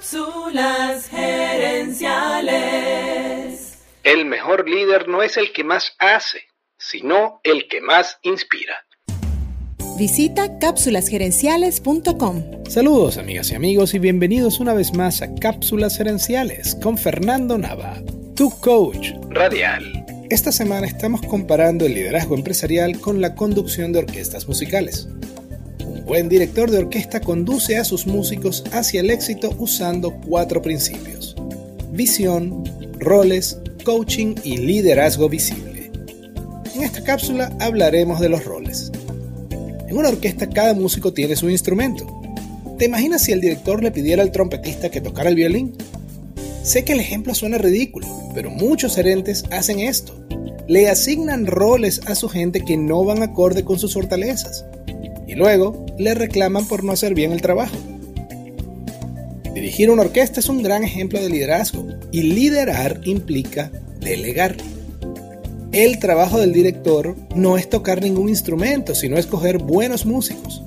Cápsulas gerenciales. El mejor líder no es el que más hace, sino el que más inspira. Visita cápsulasgerenciales.com. Saludos amigas y amigos y bienvenidos una vez más a Cápsulas Gerenciales con Fernando Nava, tu coach Radial. Esta semana estamos comparando el liderazgo empresarial con la conducción de orquestas musicales buen director de orquesta conduce a sus músicos hacia el éxito usando cuatro principios. Visión, roles, coaching y liderazgo visible. En esta cápsula hablaremos de los roles. En una orquesta cada músico tiene su instrumento. ¿Te imaginas si el director le pidiera al trompetista que tocara el violín? Sé que el ejemplo suena ridículo, pero muchos gerentes hacen esto. Le asignan roles a su gente que no van acorde con sus fortalezas y luego le reclaman por no hacer bien el trabajo. Dirigir una orquesta es un gran ejemplo de liderazgo y liderar implica delegar. El trabajo del director no es tocar ningún instrumento, sino escoger buenos músicos.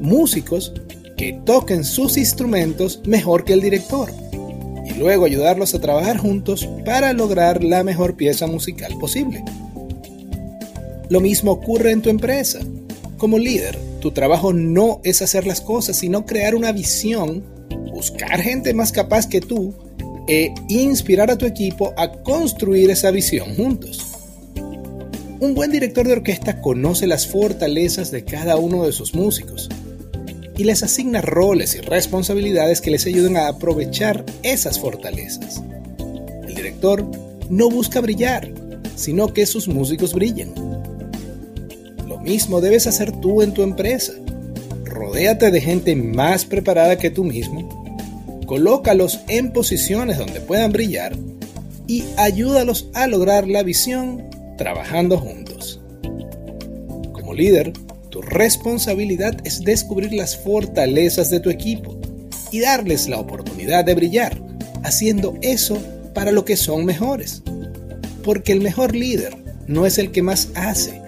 Músicos que toquen sus instrumentos mejor que el director y luego ayudarlos a trabajar juntos para lograr la mejor pieza musical posible. Lo mismo ocurre en tu empresa. Como líder, tu trabajo no es hacer las cosas, sino crear una visión, buscar gente más capaz que tú e inspirar a tu equipo a construir esa visión juntos. Un buen director de orquesta conoce las fortalezas de cada uno de sus músicos y les asigna roles y responsabilidades que les ayuden a aprovechar esas fortalezas. El director no busca brillar, sino que sus músicos brillen mismo debes hacer tú en tu empresa. Rodéate de gente más preparada que tú mismo, colócalos en posiciones donde puedan brillar y ayúdalos a lograr la visión trabajando juntos. Como líder, tu responsabilidad es descubrir las fortalezas de tu equipo y darles la oportunidad de brillar, haciendo eso para lo que son mejores. Porque el mejor líder no es el que más hace,